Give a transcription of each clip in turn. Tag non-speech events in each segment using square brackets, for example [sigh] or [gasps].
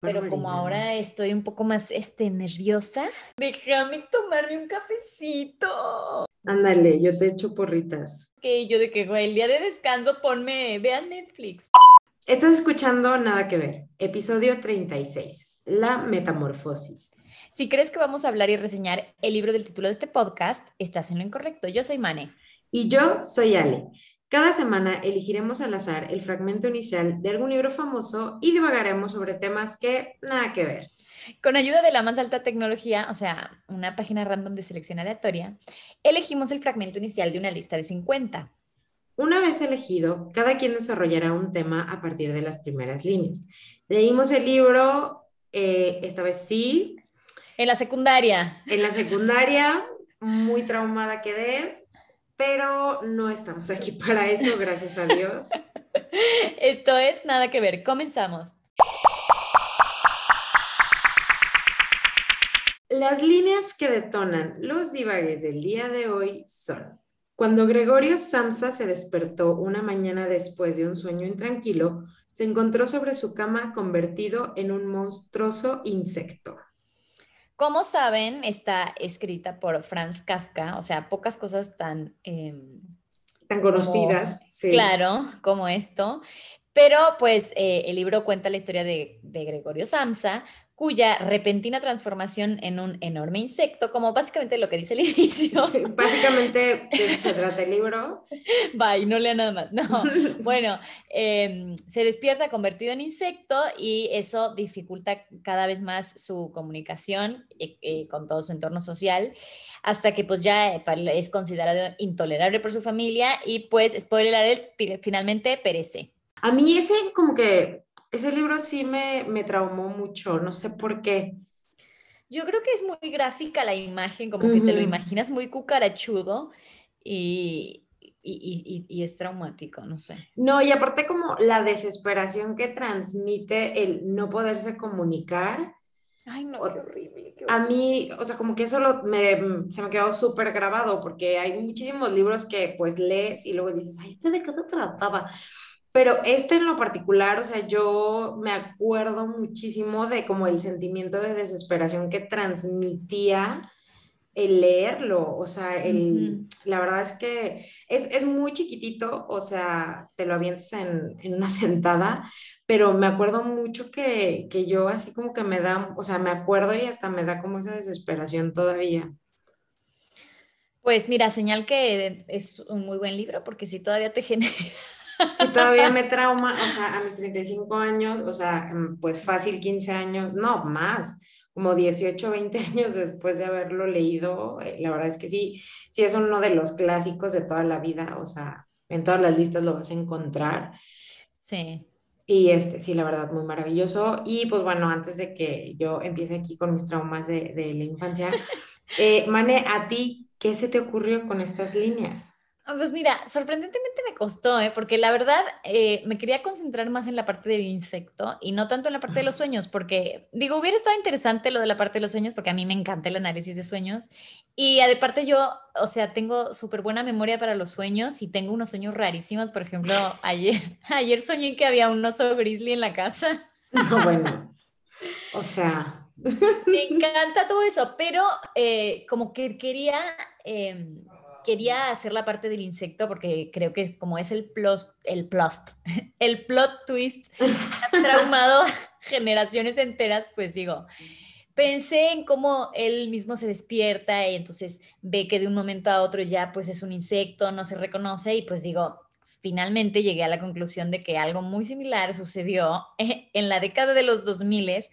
pero como ahora estoy un poco más este, nerviosa, déjame tomarme un cafecito. Ándale, yo te echo porritas. Que yo de que, güey, el día de descanso ponme, vean Netflix. Estás escuchando Nada que ver, episodio 36, La Metamorfosis. Si crees que vamos a hablar y reseñar el libro del título de este podcast, estás en lo incorrecto. Yo soy Mane. Y yo soy Ale. Cada semana elegiremos al azar el fragmento inicial de algún libro famoso y divagaremos sobre temas que nada que ver. Con ayuda de la más alta tecnología, o sea, una página random de selección aleatoria, elegimos el fragmento inicial de una lista de 50. Una vez elegido, cada quien desarrollará un tema a partir de las primeras líneas. Leímos el libro, eh, esta vez sí. En la secundaria. En la secundaria, muy traumada quedé, pero no estamos aquí [laughs] para eso, gracias a Dios. Esto es nada que ver. Comenzamos. Las líneas que detonan los divagues del día de hoy son, cuando Gregorio Samsa se despertó una mañana después de un sueño intranquilo, se encontró sobre su cama convertido en un monstruoso insecto. Como saben, está escrita por Franz Kafka, o sea, pocas cosas tan... Em, tan conocidas, sí. Claro, como esto. Pero pues eh, el libro cuenta la historia de, de Gregorio Samsa, cuya repentina transformación en un enorme insecto, como básicamente lo que dice el [laughs] inicio. básicamente de eso se trata el libro. Bye, no lea nada más. No, [laughs] bueno, em, se despierta convertido en insecto y eso dificulta cada vez más su comunicación eh, eh, con todo su entorno social, hasta que pues ya es considerado intolerable por su familia y pues, spoiler alert, finalmente perece. A mí ese como que ese libro sí me, me traumó mucho, no sé por qué. Yo creo que es muy gráfica la imagen, como que te lo imaginas muy cucarachudo y, y, y, es traumático, no sé. No, y aparte como la desesperación que transmite el no poderse comunicar. Ay, no, qué horrible, A mí, o sea, como que eso me, se me quedó súper grabado porque hay muchísimos libros que pues lees y luego dices, ay, ¿este de qué se trataba? Pero este en lo particular, o sea, yo me acuerdo muchísimo de como el sentimiento de desesperación que transmitía el leerlo, o sea, el, la verdad es que es, muy chiquitito, o sea, te lo avientas en, una [laughs] sentada, pero me acuerdo mucho que, que, yo así como que me da, o sea, me acuerdo y hasta me da como esa desesperación todavía. Pues mira, señal que es un muy buen libro, porque si todavía te genera si todavía me trauma, o sea, a mis 35 años, o sea, mm, pues fácil 15 años, no, más, como 18, 20 años después de haberlo leído, eh, la verdad es que sí, sí es uno de los clásicos de toda la vida, o sea, en todas las listas lo vas a encontrar. Sí. Y este, sí, la verdad, muy maravilloso. Y pues bueno, antes de que yo empiece aquí con mis traumas de, de la infancia, [laughs] eh, Mane, ¿a ti qué se te ocurrió con estas líneas? Ah, pues mira, sorprendentemente me costó, ¿eh? porque la verdad eh, me quería concentrar más en la parte del insecto y no tanto en la parte de los sueños, porque digo, hubiera estado interesante lo de la parte de los sueños, porque a mí me encanta el análisis de sueños y aparte yo, o sea, tengo súper buena memoria para los sueños y tengo unos sueños rarísimos, por ejemplo, [laughs] ayer, [laughs] ayer soñé que había un oso grizzly en la casa. No, [laughs] bueno, o sea... Me encanta todo eso, pero eh, como que quería em, quería hacer la parte del insecto porque creo que como es el plot, el plot, [laughs] el plot twist, [laughs] ha traumado [laughs] generaciones enteras, pues digo, pensé en cómo él mismo se despierta y entonces ve que de un momento a otro ya pues es un insecto, no se reconoce y pues digo, finalmente llegué a la conclusión de que algo muy similar sucedió en la década de los 2000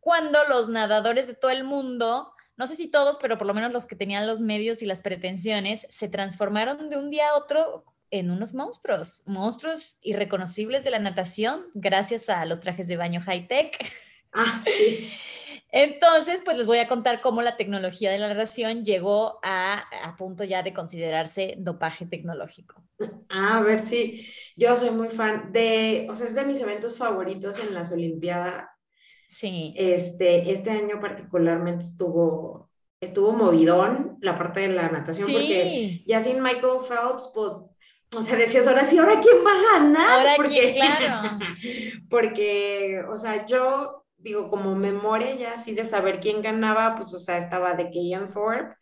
cuando los nadadores de todo el mundo no sé si todos, pero por lo menos los que tenían los medios y las pretensiones, se transformaron de un día a otro en unos monstruos, monstruos irreconocibles de la natación, gracias a los trajes de baño high-tech. [laughs] Ah, sí. [laughs] Entonces, pues les voy a contar cómo la tecnología de la natación llegó a, a punto ya de considerarse dopaje tecnológico. Ah, a ver, sí, yo soy muy fan de, o sea, es de mis eventos favoritos en las Olimpiadas. Sí. Este, este año particularmente estuvo, estuvo movidón la parte de la natación, porque ya sin Michael Phelps, pues, o sea, decías, ahora sí, ¿ahora quién va a ganar? Ahora porque, claro. [laughs] porque, o sea, yo digo, como memoria ya así de saber quién ganaba, pues, o sea, estaba de Ian Thorpe.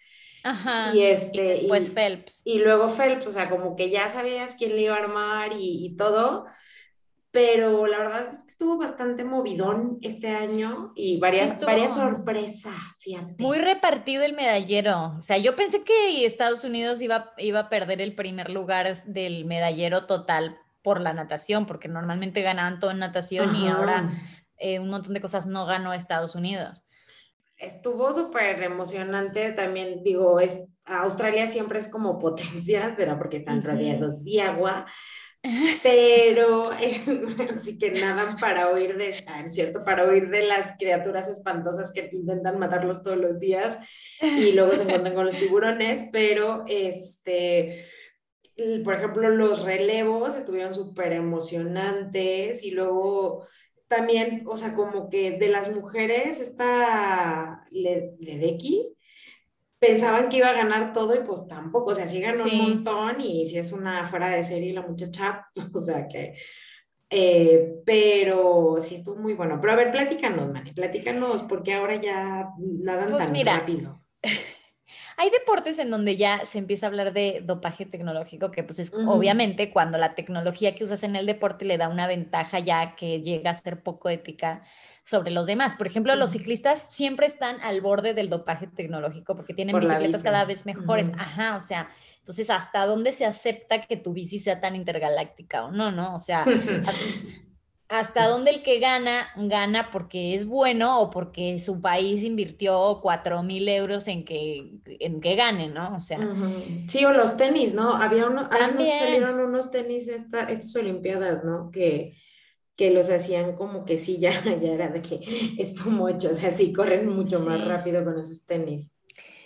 Ajá. Y, este, después Phelps. Y luego Phelps, o sea, como que ya sabías quién le iba a armar y, y todo pero la verdad es que estuvo bastante movidón este año y varias, varias sorpresas, fíjate. Muy repartido el medallero. O sea, yo pensé que Estados Unidos iba, iba a perder el primer lugar del medallero total por la natación, porque normalmente ganaban todo en natación y ahora eh, un montón de cosas no ganó Estados Unidos. Estuvo súper emocionante también, digo, es, Australia siempre es como potencia, [laughs] será porque están rodeados de agua, pero [laughs] así que nadan para huir de, ah, cierto, para huir de las criaturas espantosas que intentan matarlos todos los días y luego se encuentran con los tiburones, pero este, por ejemplo, los relevos estuvieron súper emocionantes y luego también, o sea, como que de las mujeres, esta Ledecky, pensaban que iba a ganar todo y pues tampoco, o sea, sí ganó un montón y si es una fuera de serie la muchacha, [laughs] o sea que, eh, pero sí estuvo muy bueno. Pero a ver, platícanos, Mani, platícanos, porque ahora ya nadan pues tan rápido. [laughs] Hay deportes en donde ya se empieza a hablar de dopaje tecnológico, que pues es obviamente cuando la tecnología que usas en el deporte le da una ventaja ya que llega a ser poco ética sobre los demás. Por ejemplo, los ciclistas siempre están al borde del dopaje tecnológico porque tienen bicicletas cada vez mejores. Ajá, o sea, entonces, ¿hasta dónde se acepta que tu bici sea tan intergaláctica o no, no? O sea, [laughs] hasta, dónde el que gana, gana porque es bueno o porque su país invirtió cuatro mil euros en que, en que gane, ¿no? O sea. Sí, o los tenis, ¿no? Había uno, también salieron unos tenis esta, estas Olimpiadas, ¿no? Que que los hacían como que sí, ya, [laughs] ya era de que esto mucho, o sea, sí, corren mucho más rápido con esos tenis.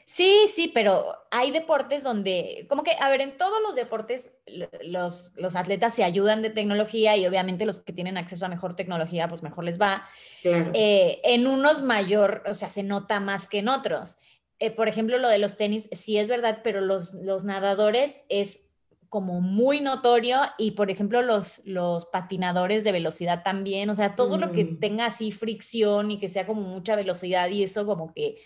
Sí, sí, pero hay deportes donde, como que, a ver, en todos los deportes los, los atletas se ayudan de tecnología y obviamente los que tienen acceso a mejor tecnología, pues mejor les va. Eh, en unos mayor, o sea, se nota más que en otros. Eh, por ejemplo, lo de los tenis, sí es verdad, pero los, los nadadores es como muy notorio y por ejemplo los, los patinadores de velocidad también, o sea, todo lo que mm. tenga así fricción y que sea como mucha velocidad y eso como que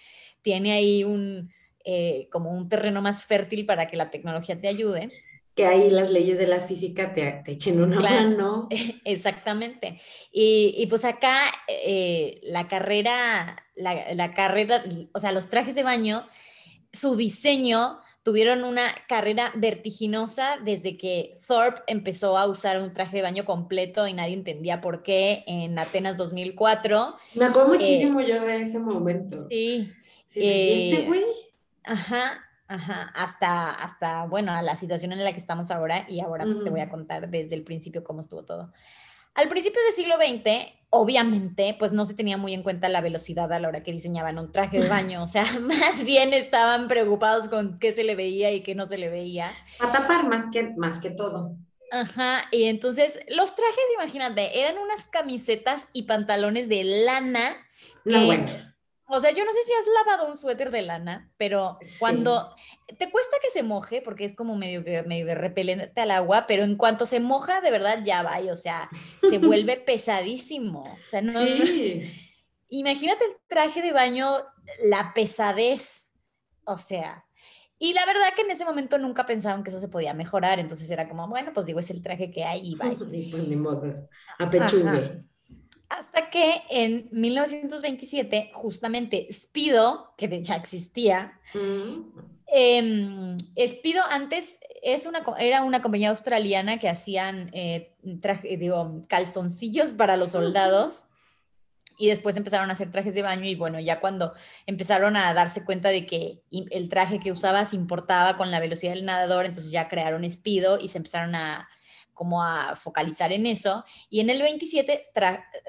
tiene ahí un, eh, como un terreno más fértil para que la tecnología te ayude. Que ahí las leyes de la física te, te echen una mano. [laughs] Exactamente. Y, y pues acá eh, la carrera, la, la carrera, o sea, los trajes de baño, su diseño tuvieron una carrera vertiginosa desde que Thorpe empezó a usar un traje de baño completo y nadie entendía por qué en Atenas 2004. Me acuerdo eh, muchísimo yo de ese momento. Sí. ¿Sí eh, güey? Ajá, ajá, hasta, hasta, bueno, a la situación en la que estamos ahora y ahora pues, te voy a contar desde el principio cómo estuvo todo. Al principio del siglo XX, obviamente, pues no se tenía muy en cuenta la velocidad a la hora que diseñaban un traje de baño, o sea, [laughs] más bien estaban preocupados con qué se le veía y qué no se le veía. A tapar más que, más que todo. Ajá, y entonces los trajes, imagínate, eran unas camisetas y pantalones de lana. No, bueno o sea, yo no sé si has lavado un suéter de lana, pero cuando te cuesta que se moje, porque es como medio, medio repelente al agua, pero en cuanto se moja, de verdad ya va, o sea, se vuelve [laughs] pesadísimo. O sea, no, imagínate el traje de baño, la pesadez, o sea, y la verdad que en ese momento nunca pensaban que eso se podía mejorar, entonces era como, bueno, pues digo, es el traje que hay y vaya. [laughs] pues ni modo, a pechugue. Hasta que en 1927, justamente Speedo, que ya existía, mm. em, Speedo antes es una, era una compañía australiana que hacían eh, digo, calzoncillos para los soldados [laughs] y después empezaron a hacer trajes de baño y bueno, ya cuando empezaron a darse cuenta de que el traje que usabas importaba con la velocidad del nadador, entonces ya crearon Speedo y se empezaron a como a focalizar en eso. Y en el 27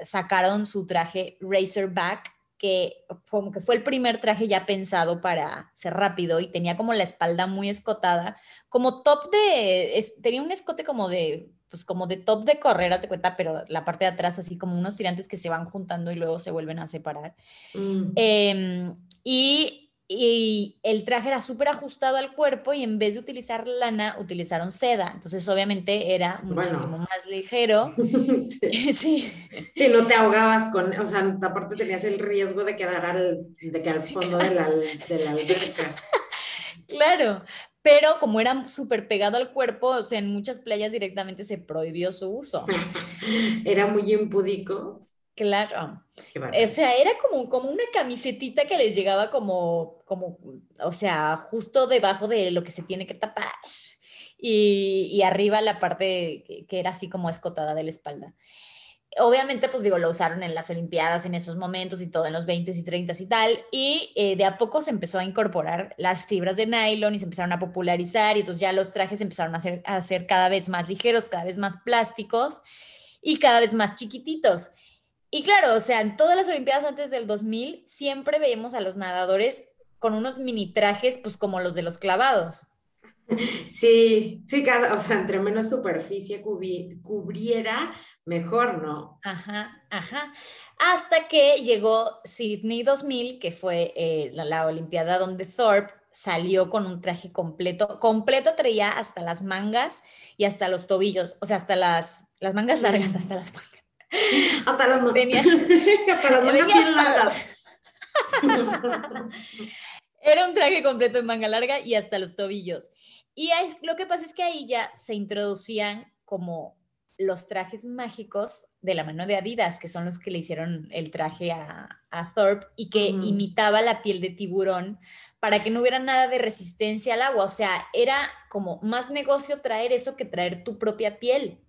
sacaron su traje Razorback, que como que fue el primer traje ya pensado para ser rápido y tenía como la espalda muy escotada, como top de, tenía un escote como de, pues como de top de correr, se cuenta, pero la parte de atrás así como unos tirantes que se van juntando y luego se vuelven a separar. Mm. Em, y y el traje era súper ajustado al cuerpo y en vez de utilizar lana, utilizaron seda. Entonces, obviamente, era muchísimo más ligero. [laughs] sí. sí. no te ahogabas con, o sea, aparte tenías el riesgo de quedar al, de que al fondo de, la, de la alberca. [laughs] claro, pero como era súper pegado al cuerpo, o sea, en muchas playas directamente se prohibió su uso. [laughs] era muy impúdico. Claro. O sea, era como, como una camisetita que les llegaba como, como, o sea, justo debajo de lo que se tiene que tapar. Y, y arriba la parte que, que, era así como escotada de la espalda. Obviamente, pues digo, lo usaron en las Olimpiadas en esos momentos y todo, en los 20 y 30 y tal. Y eh, de a poco se empezó a incorporar las fibras de nylon y se empezaron a popularizar. Y entonces ya los trajes empezaron a ser, a ser cada vez más ligeros, cada vez más plásticos y cada vez más chiquititos. Y claro, o sea, en todas las Olimpiadas antes del 2000 siempre veíamos a los nadadores con unos mini trajes, pues como los de los clavados. Sí, sí, cada, o sea, entre menos superficie cubriera, mejor, ¿no? Ajá, ajá. Hasta que llegó Sydney 2000, que fue eh, la, la, Olimpiada donde Thorpe salió con un traje completo. Completo traía hasta las mangas y hasta los tobillos, o sea, hasta las, las mangas largas, hasta las mangas. [laughs] Hasta las venía, [laughs] [laughs] Era un traje completo en manga larga y hasta los tobillos. Y lo que pasa es que ahí ya se introducían como los trajes mágicos de la mano de Adidas, que son los que le hicieron el traje a, a Thorpe y que imitaba la piel de tiburón para que no hubiera nada de resistencia al agua. O sea, era como más negocio traer eso que traer tu propia piel.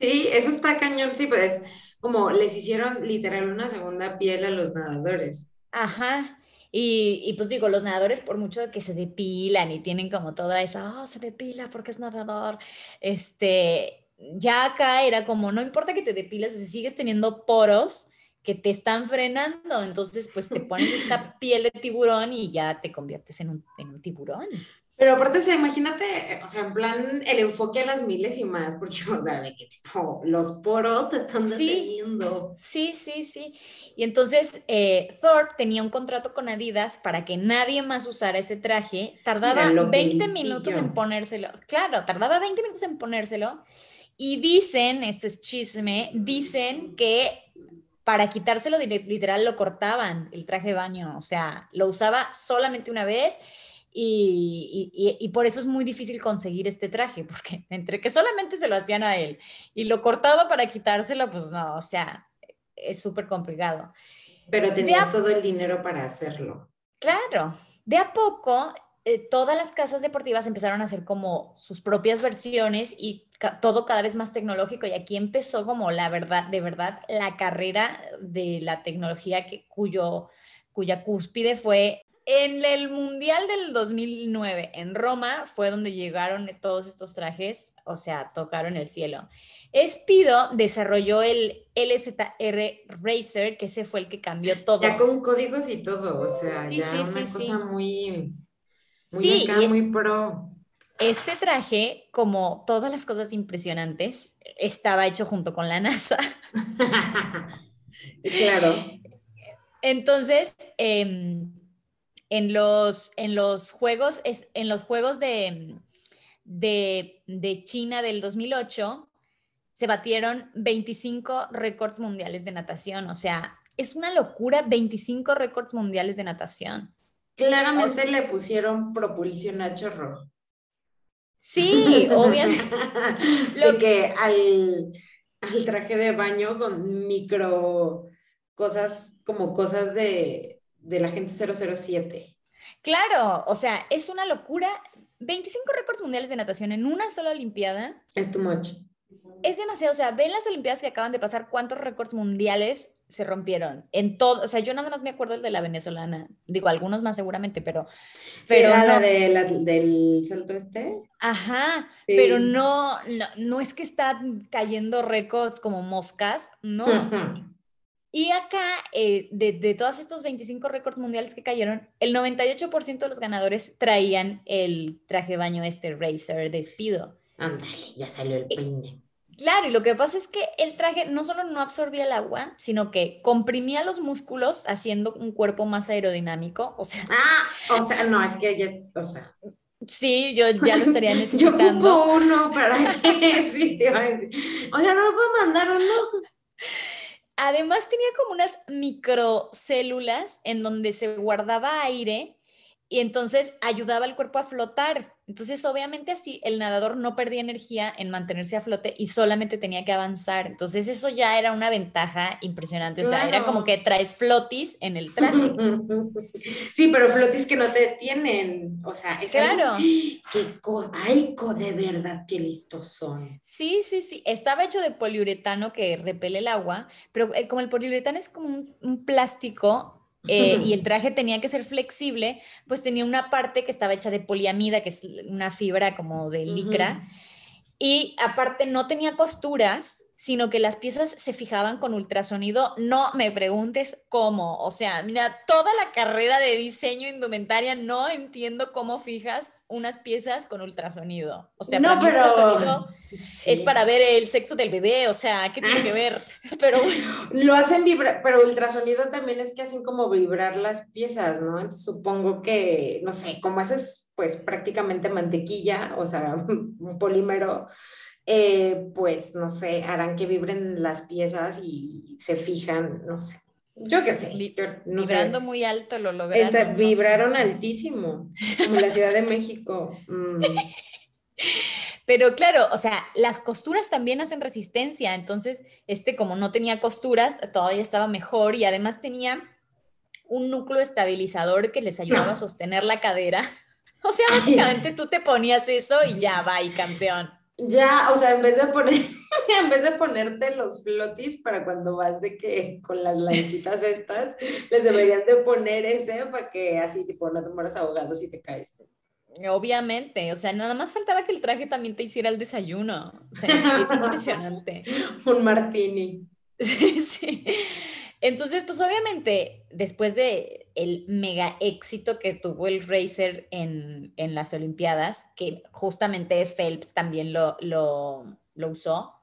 Sí, eso está cañón, sí, pues como les hicieron literal una segunda piel a los nadadores. Ajá. Y, y, pues digo, los nadadores por mucho que se depilan y tienen como toda esa, oh, se depila porque es nadador, este, ya acá era como, no importa que te depiles, si sigues teniendo poros que te están frenando, entonces pues te pones esta [laughs] piel de tiburón y ya te conviertes en un, en un tiburón. Pero aparte, o imagínate, o sea, en plan, el enfoque a las miles y más, porque, o sea, de que tipo, los poros te están deteniendo. Sí, sí, sí. Y entonces, eh, Thorpe tenía un contrato con Adidas para que nadie más usara ese traje. Tardaba 20 minutos en ponérselo. Claro, tardaba 20 minutos en ponérselo. Y dicen, esto es chisme, dicen que para quitárselo literal lo cortaban el traje de baño. O sea, lo usaba solamente una vez y, por eso es muy difícil conseguir este traje, porque [laughs] entre que solamente se lo hacían a él y lo cortaba para quitárselo, pues no, o sea, es súper complicado. Pero tenía todo el dinero para hacerlo. Claro, de a poco eh, todas las casas deportivas empezaron a hacer como sus propias versiones y todo cada vez más tecnológico y aquí empezó como la verdad, de verdad, la carrera de la tecnología que, cuyo, cuya cúspide fue en el Mundial del 2009 en Roma fue donde llegaron todos estos trajes, o sea, tocaron el cielo. Espido desarrolló el LZR Racer, que ese fue el que cambió todo. Ya con códigos y todo, o sea, ya una cosa muy, muy acá, muy pro. Este traje, como todas las cosas impresionantes, estaba hecho junto con la NASA. [laughs] claro. Entonces, eh, en los, en los juegos, es, en los juegos de, de, de China del 2008, se batieron 25 récords mundiales de natación. O sea, es una locura 25 récords mundiales de natación. Claramente le pusieron propulsión a chorro. Sí, [laughs] obviamente. Lo que al, al, traje de baño con micro cosas, como cosas de, de la gente 007. Claro, o sea, es una locura. 25 récords mundiales de natación en una sola Olimpiada. Es too much. Es demasiado, o sea, ven las Olimpiadas que acaban de pasar, cuántos récords mundiales se rompieron en todo, o sea, yo nada más me acuerdo el de la venezolana, digo, algunos más seguramente, pero... pero la, de, la del salto este. Ajá, pero no, no, no, es que están cayendo récords como moscas, no. Y acá, eh, de, de, todos estos 25 récords mundiales que cayeron, el 98% de los ganadores traían el traje de baño este Racer despido. Ándale, ya salió el peine. Claro, y lo que pasa es que el traje no solo no absorbía el agua, sino que comprimía los músculos haciendo un cuerpo más aerodinámico. O sea, ah, o sea, no, es que ya, o sea. Sí, yo ya lo estaría [laughs] necesitando. yo ocupo uno para [laughs] que sí, te iba a decir. Oiga, no puedo mandar uno. Además tenía como unas microcélulas en donde se guardaba aire y entonces ayudaba al cuerpo a flotar. Entonces, obviamente así el nadador no perdía energía en mantenerse a flote y solamente tenía que avanzar. Entonces, eso ya era una ventaja impresionante. O sea, era como que traes flotis en el traje. [laughs] Sí, pero flotis que no te tienen. O sea, es claro. [gasps] qué cosa. Ay, de verdad, qué listos son. Sí, sí, sí. Estaba hecho de poliuretano que repele el agua, pero como el poliuretano es como un plástico, eh, y el traje tenía que ser flexible, pues tenía una parte que estaba hecha de poliamida, que es una fibra como de licra, y aparte no tenía costuras, sino que las piezas se fijaban con ultrasonido. No me preguntes cómo. O sea, mira, toda la carrera de diseño indumentaria no entiendo cómo fijas unas piezas con ultrasonido. O sea, no, pero... ultrasonido es para ver el sexo del bebé. O sea, ¿qué tiene que ver? [laughs] [laughs] Pero Lo hacen vibrar, pero ultrasonido también es que hacen como vibrar las piezas, ¿no? supongo que, no sé, como eso es pues prácticamente mantequilla, o sea, [laughs] un polímero eh, pues no sé, harán que vibren las piezas y se fijan, no sé. Yo qué sé. vibrando muy alto lo lograron. vibraron altísimo, como la Ciudad de México. [laughs] Mm. Pero claro, o sea, las costuras también hacen resistencia, entonces, este como no tenía costuras, todavía estaba mejor y además tenía un núcleo estabilizador que les ayudaba a [laughs] sostener la cadera. [laughs] O sea, básicamente tú te ponías eso y ya va, y campeón. Ya, o sea, en vez de poner, [laughs] en vez de ponerte los flotis para cuando vas de que con las lanchitas estas, les deberían de poner ese para que así tipo no te mueras ahogado si te caes. Obviamente, o sea, nada más faltaba que el traje también te hiciera el desayuno. [laughs] es impresionante. Un martini. [laughs] sí. Entonces, pues obviamente, después de el mega éxito que tuvo el Racer en, las Olimpiadas, que justamente Phelps también lo, usó,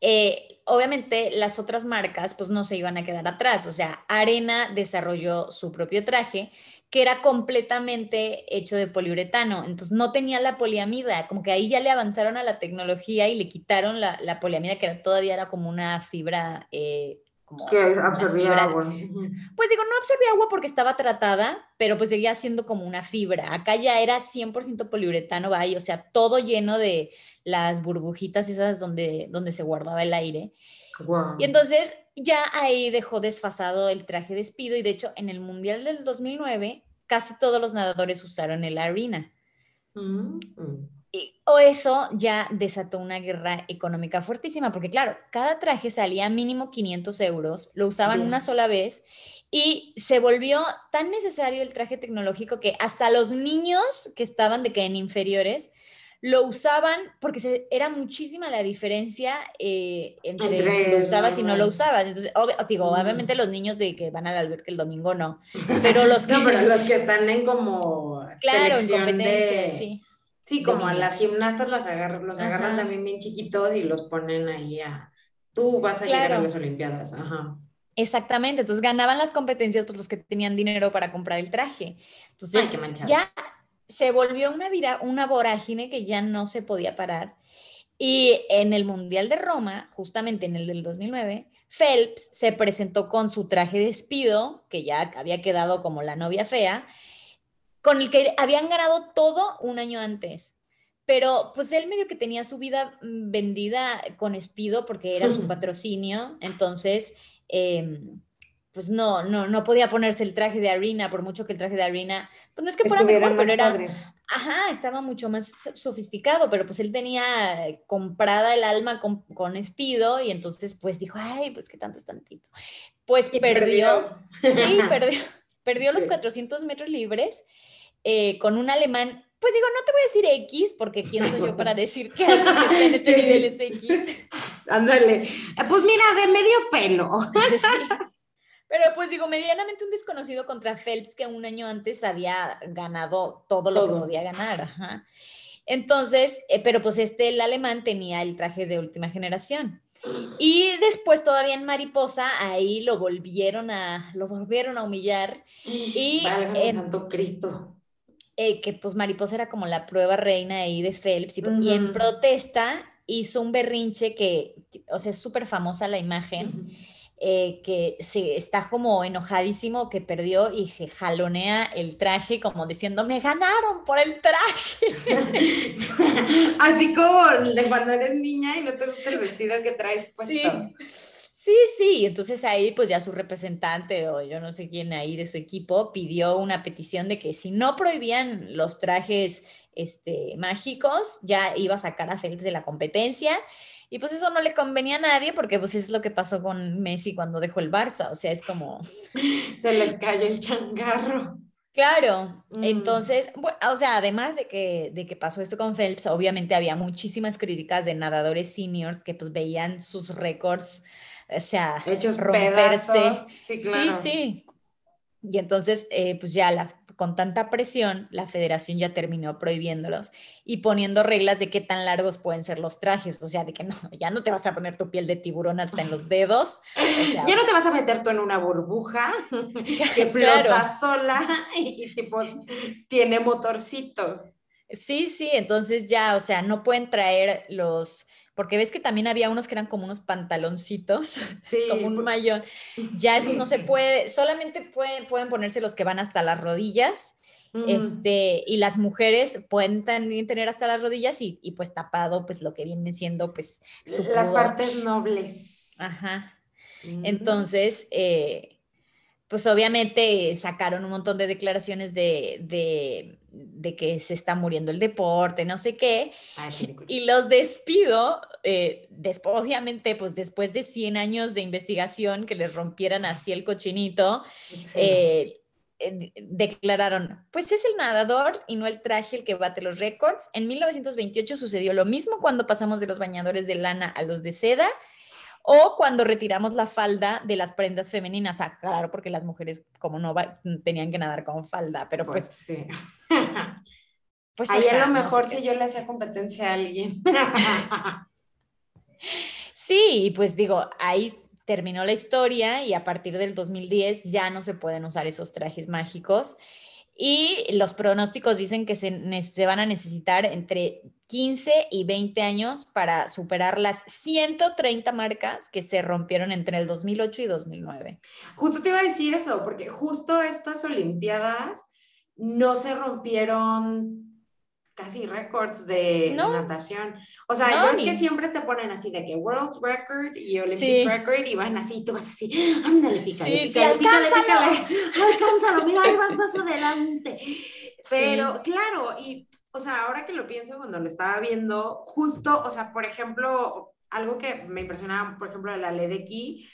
eh, obviamente las otras marcas pues no se iban a quedar atrás. O sea, Arena desarrolló su propio traje que era completamente hecho de poliuretano, entonces no tenía la poliamida, como que ahí ya le avanzaron a la tecnología y le quitaron la, poliamida, que todavía era como una fibra eh, que absorbía agua. Pues digo, no absorbía agua porque estaba tratada, pero pues seguía siendo como una fibra. Acá ya era 100% poliuretano, o sea, todo lleno de las burbujitas esas donde, donde se guardaba el aire. Y entonces ya ahí dejó desfasado el traje de despido y de hecho en el Mundial del 2009 casi todos los nadadores usaron el arena. Mm o eso ya desató una guerra económica fuertísima, porque claro, cada traje salía mínimo 500 euros, lo usaban una sola vez y se volvió tan necesario el traje tecnológico que hasta los niños que estaban de que en inferiores lo usaban porque se, era muchísima la diferencia eh, entre, si lo usabas y no lo usabas. Entonces, digo, obviamente los niños de que van al albergue el domingo no, pero los [laughs] que... no, pero los que están en como... Claro, en competencia, sí Sí, como a las gimnastas las agarran, los agarran también bien chiquitos y los ponen ahí a, tú vas a llegar a las Olimpiadas, ajá. Exactamente, entonces ganaban las competencias pues los que tenían dinero para comprar el traje. Entonces ya se volvió una, una vorágine que ya no se podía parar. Y en el Mundial de Roma, justamente en el del 2009, Phelps se presentó con su traje de despido, que ya había quedado como la novia fea, con el que habían ganado todo un año antes. Pero pues él medio que tenía su vida mm, vendida con Espido porque era su [laughs] patrocinio, entonces em, pues no, no, no podía ponerse el traje de Arena, por mucho que el traje de Arena, pues no es que fuera mejor, pero era, ajá, estaba mucho más sofisticado, pero pues él tenía comprada el alma con, con Espido y entonces pues dijo, ay, pues qué tanto es tantito. Pues perdió, sí, [laughs] perdió, perdió los 400 metros libres eh, con un alemán, pues digo, no te voy a decir X, porque quién soy yo para decir que [laughs] en ese nivel es X. [laughs] Ándale, pues mira, de medio pelo. [laughs] Pero pues digo, medianamente un desconocido contra Phelps que un año antes había ganado todo lo que podía ganar. Entonces, eh, pero pues este, el alemán tenía el traje de última generación. Y después todavía en Mariposa, ahí lo volvieron a, lo volvieron a humillar. [gasps] Y Válgame Santo Cristo. Eh, que pues Mariposa era como la prueba reina ahí de Phelps. Y, y en protesta hizo un berrinche que, o sea, es súper famosa la imagen. Eh, que se está como enojadísimo que perdió y se jalonea el traje como diciendo, me ganaron por el traje. [laughs] Así como cuando eres niña y no te gusta el vestido que traes puesto. Sí. Sí, sí, entonces ahí pues ya su representante o yo no sé quién ahí de su equipo pidió una petición de que si no prohibían los trajes este, mágicos, ya iba a sacar a Phelps de la competencia y pues eso no le convenía a nadie porque pues es lo que pasó con Messi cuando dejó el Barça, o sea, es como... [laughs] Se les cayó el changarro. Claro, mm. entonces, o sea, además de que, de que pasó esto con Phelps, obviamente había muchísimas críticas de nadadores seniors que pues veían sus récords, o sea, hechos romperse. Sí, sí, sí. Y entonces, eh, pues ya la, con tanta presión, la federación ya terminó prohibiéndolos y poniendo reglas de qué tan largos pueden ser los trajes, o sea, de que no, ya no te vas a poner tu piel de tiburón hasta en los dedos. ya no te vas a meter tú en una burbuja [laughs] que flota sola y tipo tiene motorcito. Sí, sí, entonces ya, o sea, no pueden traer los porque ves que también había unos que eran como unos pantaloncitos, [laughs] como un mayón. [laughs] Ya esos no se puede, solamente pueden, pueden ponerse los que van hasta las rodillas. Este, y las mujeres pueden también tener hasta las rodillas y, y pues tapado pues lo que viene siendo pues las partes nobles. Ajá. Entonces, eh, pues obviamente sacaron un montón de declaraciones de, de, que se está muriendo el deporte, no sé qué, y los despido, eh, después, obviamente, pues después de 100 años de investigación que les rompieran así el cochinito, eh, eh, declararon, pues es el nadador y no el traje el que bate los récords. En 1928 sucedió lo mismo cuando pasamos de los bañadores de lana a los de seda o cuando retiramos la falda de las prendas femeninas, ah, claro, porque las mujeres como no tenían que nadar con falda, pero pues... pues sí. [laughs] pues Ahí a lo mejor si yo le hacía competencia a alguien. [laughs] [laughs] sí, pues digo, ahí terminó la historia y a partir del 2010 ya no se pueden usar esos trajes mágicos. Y los pronósticos dicen que se, van a necesitar entre 15 y 20 años para superar las 130 marcas que se rompieron entre el 2008 y 2009. Justo te iba a decir eso, porque justo estas Olimpiadas no se rompieron casi récords de natación. O sea, yo es que siempre te ponen así de que World Record y Olympic Record y van así, tú vas así, ándale, pícale, sí, pícale, sí, pícale, [laughs] alcánzalo, mira, ahí vas más adelante. Pero claro, y o sea, ahora que lo pienso cuando lo estaba viendo, justo, o sea, por ejemplo, algo que me impresionaba, por ejemplo, de la ley de aquí,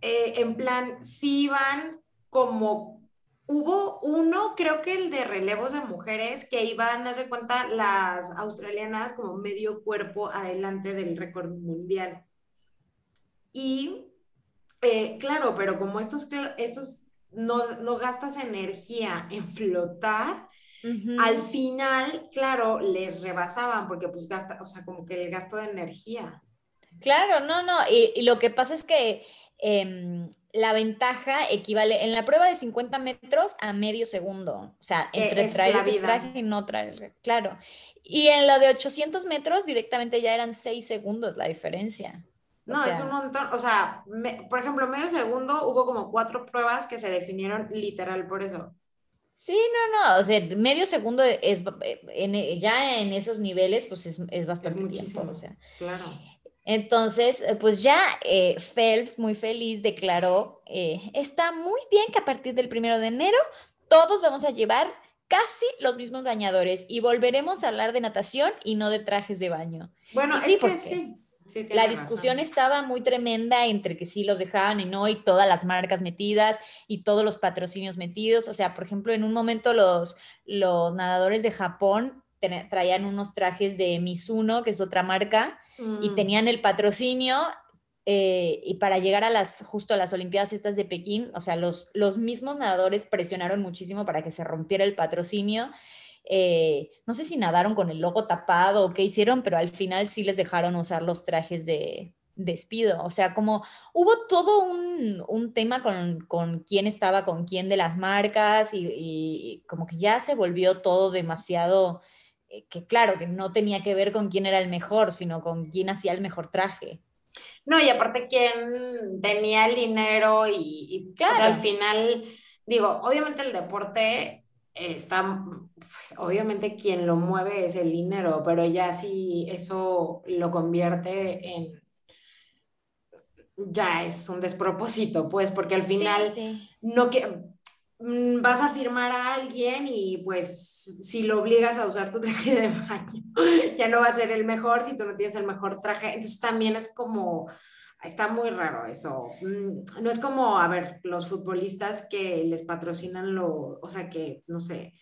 eh, en plan, sí van como Hubo uno, creo que el de relevos de mujeres, que iban, a de cuenta, las australianas como medio cuerpo adelante del récord mundial. Y, eh, claro, pero como estos, estos no, no gastas energía en flotar, al final, claro, les rebasaban porque pues gasta, o sea, como que el gasto de energía. Claro, no, no, y, y lo que pasa es que Em, la ventaja equivale en la prueba de 50 metros a medio segundo. O sea, entre traer ese traje y no traer. Claro. Y en la de 800 metros directamente ya eran 6 segundos la diferencia. No, es un montón. O sea, por ejemplo, medio segundo hubo como cuatro pruebas que se definieron literal por eso. Sí, no, no, o sea, medio segundo es, en, ya en esos niveles, pues es, es bastante tiempo, o sea. Claro. Entonces, eh, pues ya eh, Phelps, muy feliz, declaró, eh, está muy bien que a partir del primero de enero todos vamos a llevar casi los mismos bañadores y volveremos a hablar de natación y no de trajes de baño. Bueno, sí, porque sí. la discusión estaba muy tremenda entre que sí los dejaban y no, y todas las marcas metidas y todos los patrocinios metidos. O sea, por ejemplo, en un momento los, los nadadores de Japón traían unos trajes de Mizuno, que es otra marca, y mm. tenían el patrocinio eh, y para llegar a las, justo a las Olimpiadas estas de Pekín, o sea, los, los mismos nadadores presionaron muchísimo para que se rompiera el patrocinio eh, no sé si nadaron con el logo tapado o qué hicieron, pero al final sí les dejaron usar los trajes de despido. O sea, como hubo todo un, tema con, quién estaba con quién de las marcas y, como que ya se volvió todo demasiado, que claro, que no tenía que ver con quién era el mejor, sino con quién hacía el mejor traje. No, y aparte quién tenía el dinero y, al final, digo, obviamente el deporte está, pues, obviamente quien lo mueve es el dinero, pero ya si eso lo convierte en, ya es un despropósito, pues, porque al final no que vas a firmar a alguien y pues si lo obligas a usar tu traje de baño, [laughs] ya no va a ser el mejor si tú no tienes el mejor traje. Entonces también es como, está muy raro eso. Mm, no es como, a ver, los futbolistas que les patrocinan lo, o sea, que, no sé,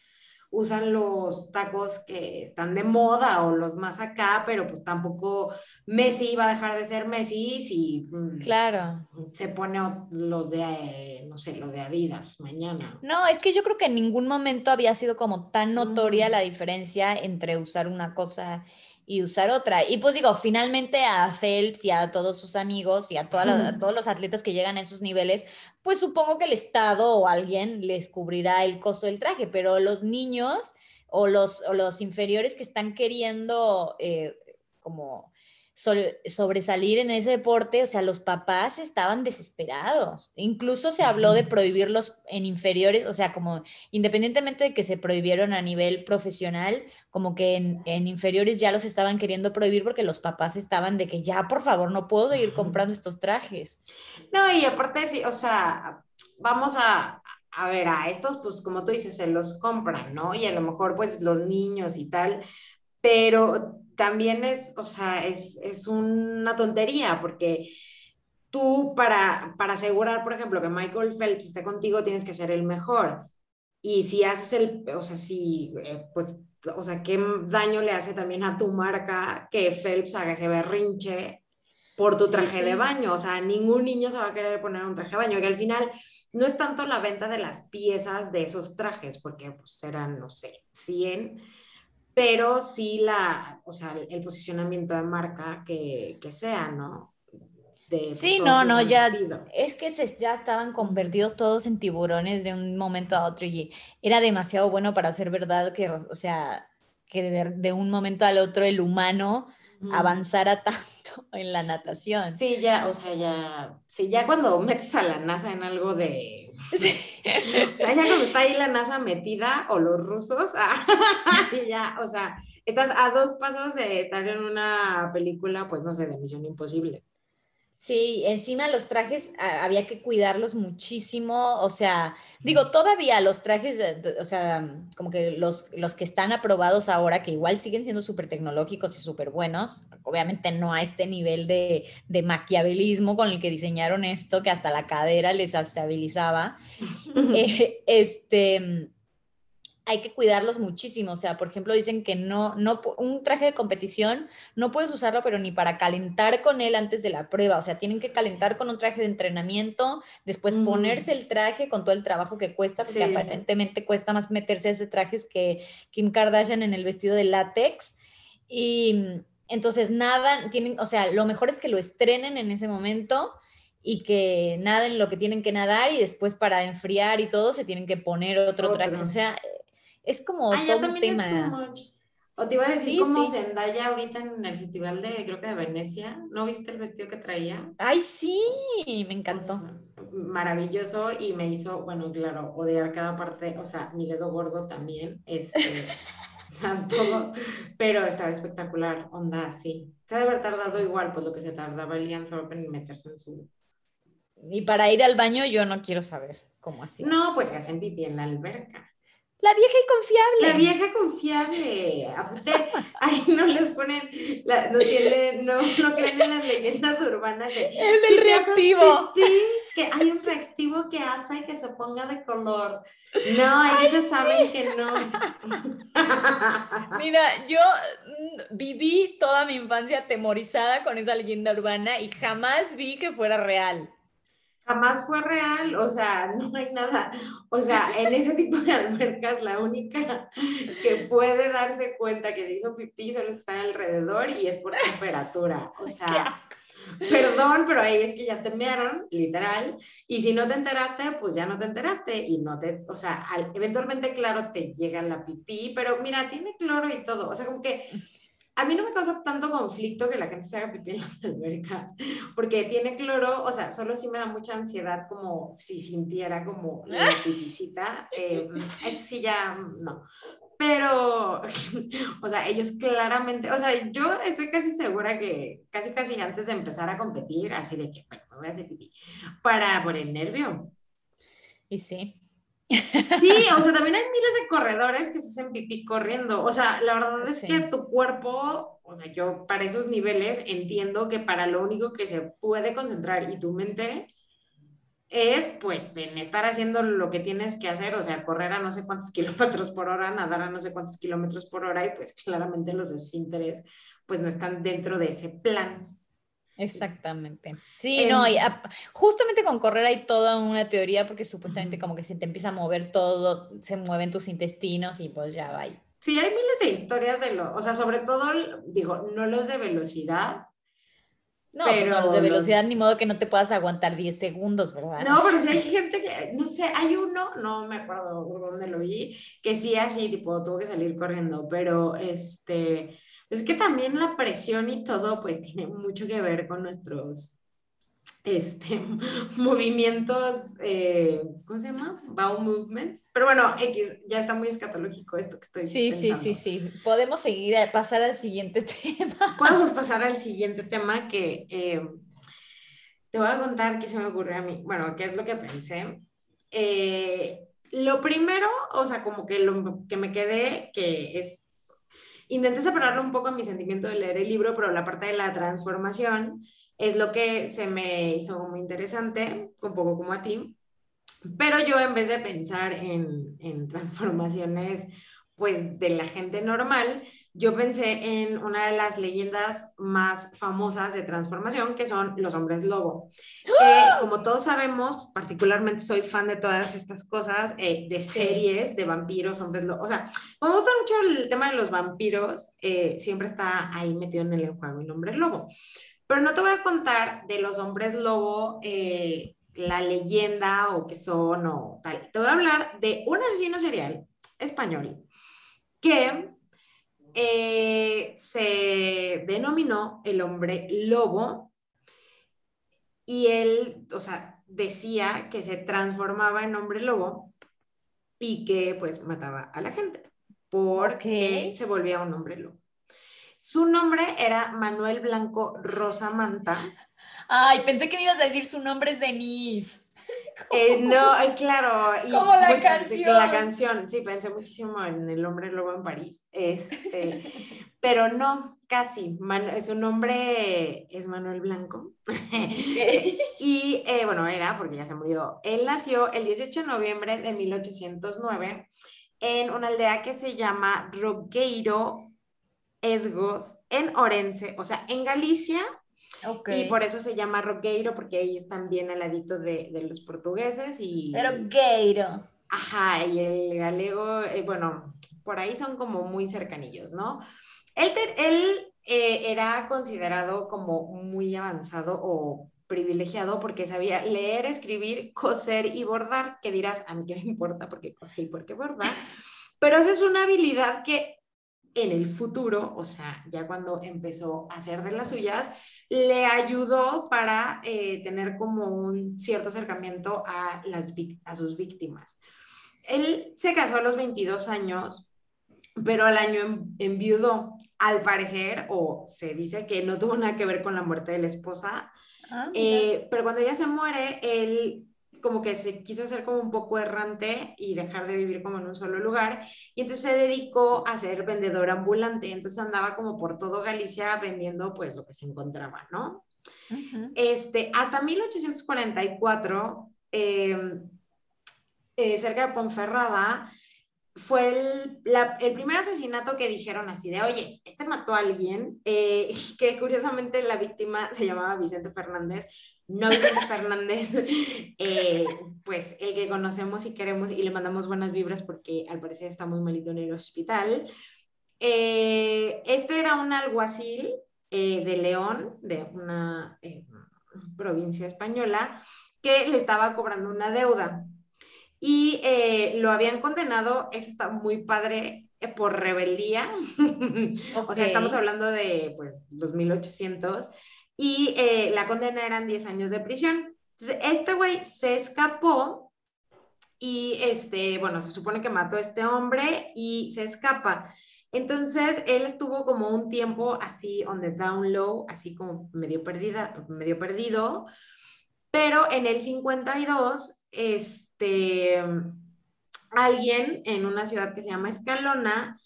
usan los tacos que están de moda o los más acá, pero pues tampoco Messi va a dejar de ser Messi si mm, claro. se pone los de, no sé, los de Adidas mañana. No, es que yo creo que en ningún momento había sido como tan notoria la diferencia entre usar una cosa y usar otra. Y pues digo, finalmente a Phelps y a todos sus amigos y a, [laughs] todos los atletas que llegan a esos niveles, pues supongo que el Estado o alguien les cubrirá el costo del traje, pero los niños o los, los inferiores que están queriendo eh, como sobresalir en ese deporte, o sea, los papás estaban desesperados. Incluso se habló de prohibirlos en inferiores, o sea, como independientemente de que se prohibieron a nivel profesional, como que en, inferiores ya los estaban queriendo prohibir porque los papás estaban de que ya, por favor, no puedo ir comprando estos trajes. No, y aparte, sí, o sea, vamos a, a ver, a estos, pues como tú dices, se los compran, ¿no? Y a lo mejor, pues los niños y tal, pero también es, o sea, es, es una tontería porque tú para, para asegurar, por ejemplo, que Michael Phelps esté contigo, tienes que ser el mejor. Y si haces el, o sea, si, eh, pues, o sea, ¿qué daño le hace también a tu marca que Phelps haga ese berrinche por tu traje de baño? O sea, ningún niño se va a querer poner un traje de baño, que al final no es tanto la venta de las piezas de esos trajes, porque pues serán, no sé, 100 pero sí la, o sea, el posicionamiento de marca que, que sea, ¿no? Sí, no, no, ya es que se, ya estaban convertidos todos en tiburones de un momento a otro y era demasiado bueno para ser verdad que, o sea, que de, un momento al otro el humano avanzara [laughs] tanto en la natación. Sí, ya, o sea, ya, sí, ya cuando metes a la NASA en algo de... Sí. o sea, ya cuando está ahí la NASA metida o los rusos, [laughs] ya, o sea, estás a dos pasos de estar en una película, pues no sé, de Misión Imposible. Sí, encima los trajes había que cuidarlos muchísimo, o sea, digo, todavía los trajes, o sea, como que los, los que están aprobados ahora, que igual siguen siendo súper tecnológicos y súper buenos, obviamente no a este nivel de, de, maquiavelismo con el que diseñaron esto, que hasta la cadera les estabilizaba, [laughs] eh, este hay que cuidarlos muchísimo. O sea, por ejemplo, dicen que no, no, un traje de competición no puedes usarlo, pero ni para calentar con él antes de la prueba. O sea, tienen que calentar con un traje de entrenamiento, después mm. ponerse el traje con todo el trabajo que cuesta, porque aparentemente cuesta más meterse ese traje que Kim Kardashian en el vestido de látex. Y entonces nada, tienen, o sea, lo mejor es que lo estrenen en ese momento y que naden lo que tienen que nadar y después para enfriar y todo se tienen que poner otro. traje. O sea, es como ah, todo un tema. O te iba a decir como Zendaya ahorita en el festival de, creo que de Venecia. ¿No viste el vestido que traía? Ay, sí, me encantó. maravilloso y me hizo, bueno, claro, odiar cada parte, o sea, mi dedo gordo también, este, o sea, todo, pero estaba espectacular, onda, sí. Se ha de haber tardado igual, pues lo que se tardaba Liam Thorpe en meterse en su... Y para ir al baño yo no quiero saber cómo así. No, pues se hacen pipí en la alberca. La vieja y confiable. La vieja confiable. ahí no les ponen, no, tienen, no, no creen en las leyendas urbanas de... El del reactivo. que hay un reactivo que hace que se ponga de color. No, ellos saben que no. [laughs] Mira, yo mm, viví toda mi infancia atemorizada con esa leyenda urbana y jamás vi que fuera real. Jamás fue real, o sea, [laughs] no hay nada, o sea, en ese tipo de albercas la única que puede darse cuenta que se hizo pipí solo está alrededor y es por temperatura, o [laughs] sea, perdón, pero ahí es que ya te mearon, literal, y si no te enteraste, pues ya no te enteraste y no te, o sea, eventualmente, claro, te llega la pipí, pero mira, tiene cloro y todo, o sea, como que a mí no me causa tanto conflicto que la gente se haga pipí en las [laughs] albercas, porque tiene cloro, o sea, solo sí me da mucha ansiedad como si sintiera como [laughs] la pipicita, eh, eso sí ya no. Pero, [laughs] o sea, ellos claramente, o sea, yo estoy casi segura que casi casi antes de empezar a competir, así de que, bueno, me voy a hacer pipí, para por el nervio. Y sí. Sí, o sea, también hay miles de corredores que se hacen pipí corriendo. O sea, la verdad es que tu cuerpo, o sea, yo para esos niveles entiendo que para lo único que se puede concentrar y tu mente es pues en estar haciendo lo que tienes que hacer, o sea, correr a no sé cuántos [laughs] kilómetros por hora, nadar a no sé cuántos kilómetros por hora y pues claramente los esfínteres pues no están dentro de ese plan. Exactamente. Sí, no, y justamente con correr hay toda una teoría porque supuestamente como que se te empieza a mover todo, se mueven tus intestinos y pues ya va. Sí, hay miles de historias de lo, o sea, sobre todo, digo, no los de velocidad. No, pues pero los de velocidad ni modo que no te puedas aguantar 10 segundos, ¿verdad? No, pero [laughs] sí hay gente que, no sé, hay uno, no me acuerdo dónde lo vi, que sí así, tipo, tuvo que salir corriendo, pero este es que también la presión y todo, pues [laughs] tiene mucho que ver con nuestros este, [laughs] movimientos, eh, ¿cómo se llama? Bowel movements. Pero bueno, X, ya está muy escatológico esto que estoy Sí, sí, sí, sí. Podemos seguir, a pasar al siguiente [laughs] tema. Podemos pasar al siguiente tema que eh, te voy a contar qué se me ocurrió a mí. Bueno, qué es lo que pensé. Eh, lo primero, o sea, como que lo que me quedé, que es Intenté separarlo un poco en mi sentimiento de leer el libro, pero la parte de la transformación es lo que se me hizo muy interesante, un poco como a ti. Pero yo en vez de pensar en, en [laughs] transformaciones pues de la gente normal, yo pensé en una de las leyendas más famosas de transformación, que son los hombres lobo. ¡Ah! como todos sabemos, particularmente soy fan de todas estas cosas, eh, de series de vampiros, hombres lobo. O sea, como me gusta mucho el tema de los vampiros, eh, siempre está ahí metido en el juego el hombre lobo. Pero no te voy a contar de los hombres lobo. Eh, la leyenda o qué son o tal. Te voy a hablar de un asesino serial español que eh, se denominó el hombre lobo y él, o sea, decía que se transformaba en hombre lobo y que pues mataba a la gente porque se volvía un hombre lobo. Su nombre era Manuel Blanco Rosamanta. Ay, pensé que me ibas a decir su nombre es Denise. Eh, [laughs] no, claro. Y Como la canción. La canción, sí, pensé muchísimo en El hombre lobo en París. Este, [laughs] pero no, casi. su nombre es Manuel Blanco. [laughs] y eh, bueno, era, porque ya se murió. Él nació el 18 de noviembre de 1809 en una aldea que se llama Roqueiro Esgos, en Orense, o sea, en Galicia, y por eso se llama Roqueiro, porque ahí están bien al ladito de, de los portugueses. Y, Roqueiro. Ajá, y el galego, eh, bueno, por ahí son como muy cercanillos, ¿no? Él, él eh, era considerado como muy avanzado o privilegiado porque sabía leer, escribir, coser y bordar, que dirás, a mí qué me importa porque coser y por qué bordar, [laughs] pero esa es una habilidad que en el futuro, o sea, ya cuando empezó a hacer de las suyas, le ayudó para eh, tener como un cierto acercamiento a, las, a sus víctimas. Él se casó a los 22 años, pero al año enviudó. Al parecer, o se dice que no tuvo nada que ver con la muerte de la esposa, ah, eh, pero cuando ella se muere, él como que se quiso hacer como un poco errante y dejar de vivir como en un solo lugar. Y entonces se dedicó a ser vendedor ambulante. Entonces andaba como por todo Galicia vendiendo pues lo que se encontraba, ¿no? este, hasta 1844, em, eh, cerca de Ponferrada, fue el, el, primer asesinato que dijeron así de, oye, este mató a alguien, eh, [laughs] que curiosamente la víctima se llamaba Vicente Fernández, no Vicente Fernández, [laughs] eh, pues el que conocemos y queremos y le mandamos buenas vibras porque al parecer está muy malito en el hospital. Eh, este era un alguacil eh, de León, de una provincia española, que le estaba cobrando una deuda. Y lo habían condenado, eso está muy padre, por rebeldía. [laughs] o sea, estamos hablando de pues los 1800 y eh, la condena eran 10 años de prisión. Entonces, este güey se escapó y, este, bueno, se supone que mató a este hombre y se escapa. Entonces, él estuvo como un tiempo así on the down low, así como medio perdida, medio perdido, pero en el 52, este, alguien en una ciudad que se llama Escalona,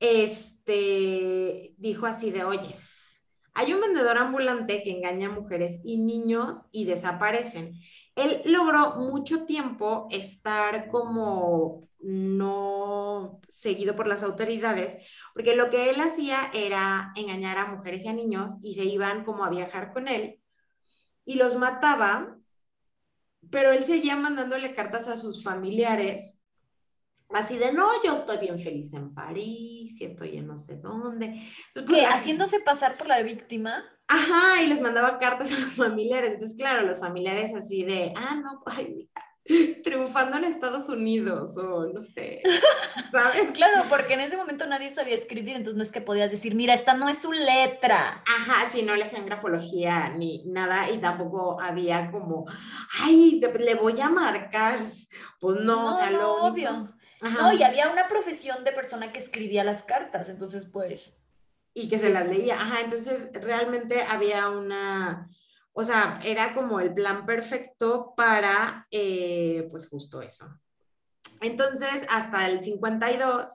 este, dijo así de, oyes, hay un vendedor ambulante que engaña a mujeres y niños y desaparecen. Él logró mucho tiempo estar como no seguido por las autoridades, porque lo que él hacía era engañar a mujeres y a niños y se iban como a viajar con él y los mataba, pero él seguía mandándole cartas a sus familiares Así de, no, yo estoy bien feliz en París y estoy en no sé dónde. Pues, ¿Qué? ¿Haciéndose pasar por la víctima? Ajá, y les mandaba cartas a los familiares. Entonces, claro, los familiares así de, ah, no, ay, triunfando en Estados Unidos o no sé, ¿sabes? [laughs] claro, porque en ese momento nadie sabía escribir, entonces no es que podías decir, mira, esta no es su letra. Ajá, si no le hacían grafología ni nada y tampoco había como, ay, le voy a marcar. Pues no, o sea, lo obvio. No, y había una profesión de persona que escribía las cartas, entonces pues... Y que se las leía, ajá, entonces realmente había una, o sea, era como el plan perfecto para, eh, pues justo eso. Entonces, hasta el 52,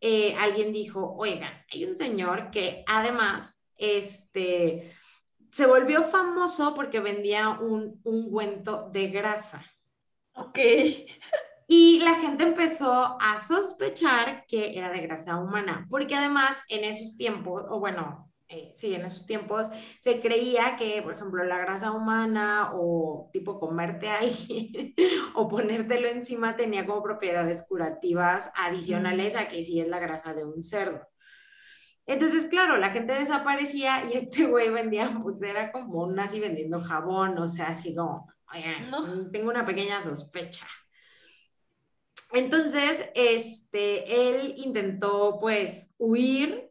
eh, alguien dijo, oigan, hay un señor que además, este, se volvió famoso porque vendía un ungüento de grasa. Ok. [laughs] Y la gente empezó a sospechar que era de grasa humana, porque además en esos tiempos, o bueno, eh, sí, en esos tiempos se creía que, por ejemplo, la grasa humana o tipo comerte a alguien [laughs] o ponértelo encima tenía como propiedades curativas adicionales a que sí es la grasa de un cerdo. Entonces, claro, la gente desaparecía y [laughs] este güey vendía, pues era como un nazi vendiendo jabón, o sea, así como, oigan, tengo una pequeña sospecha. Entonces, este, él intentó pues huir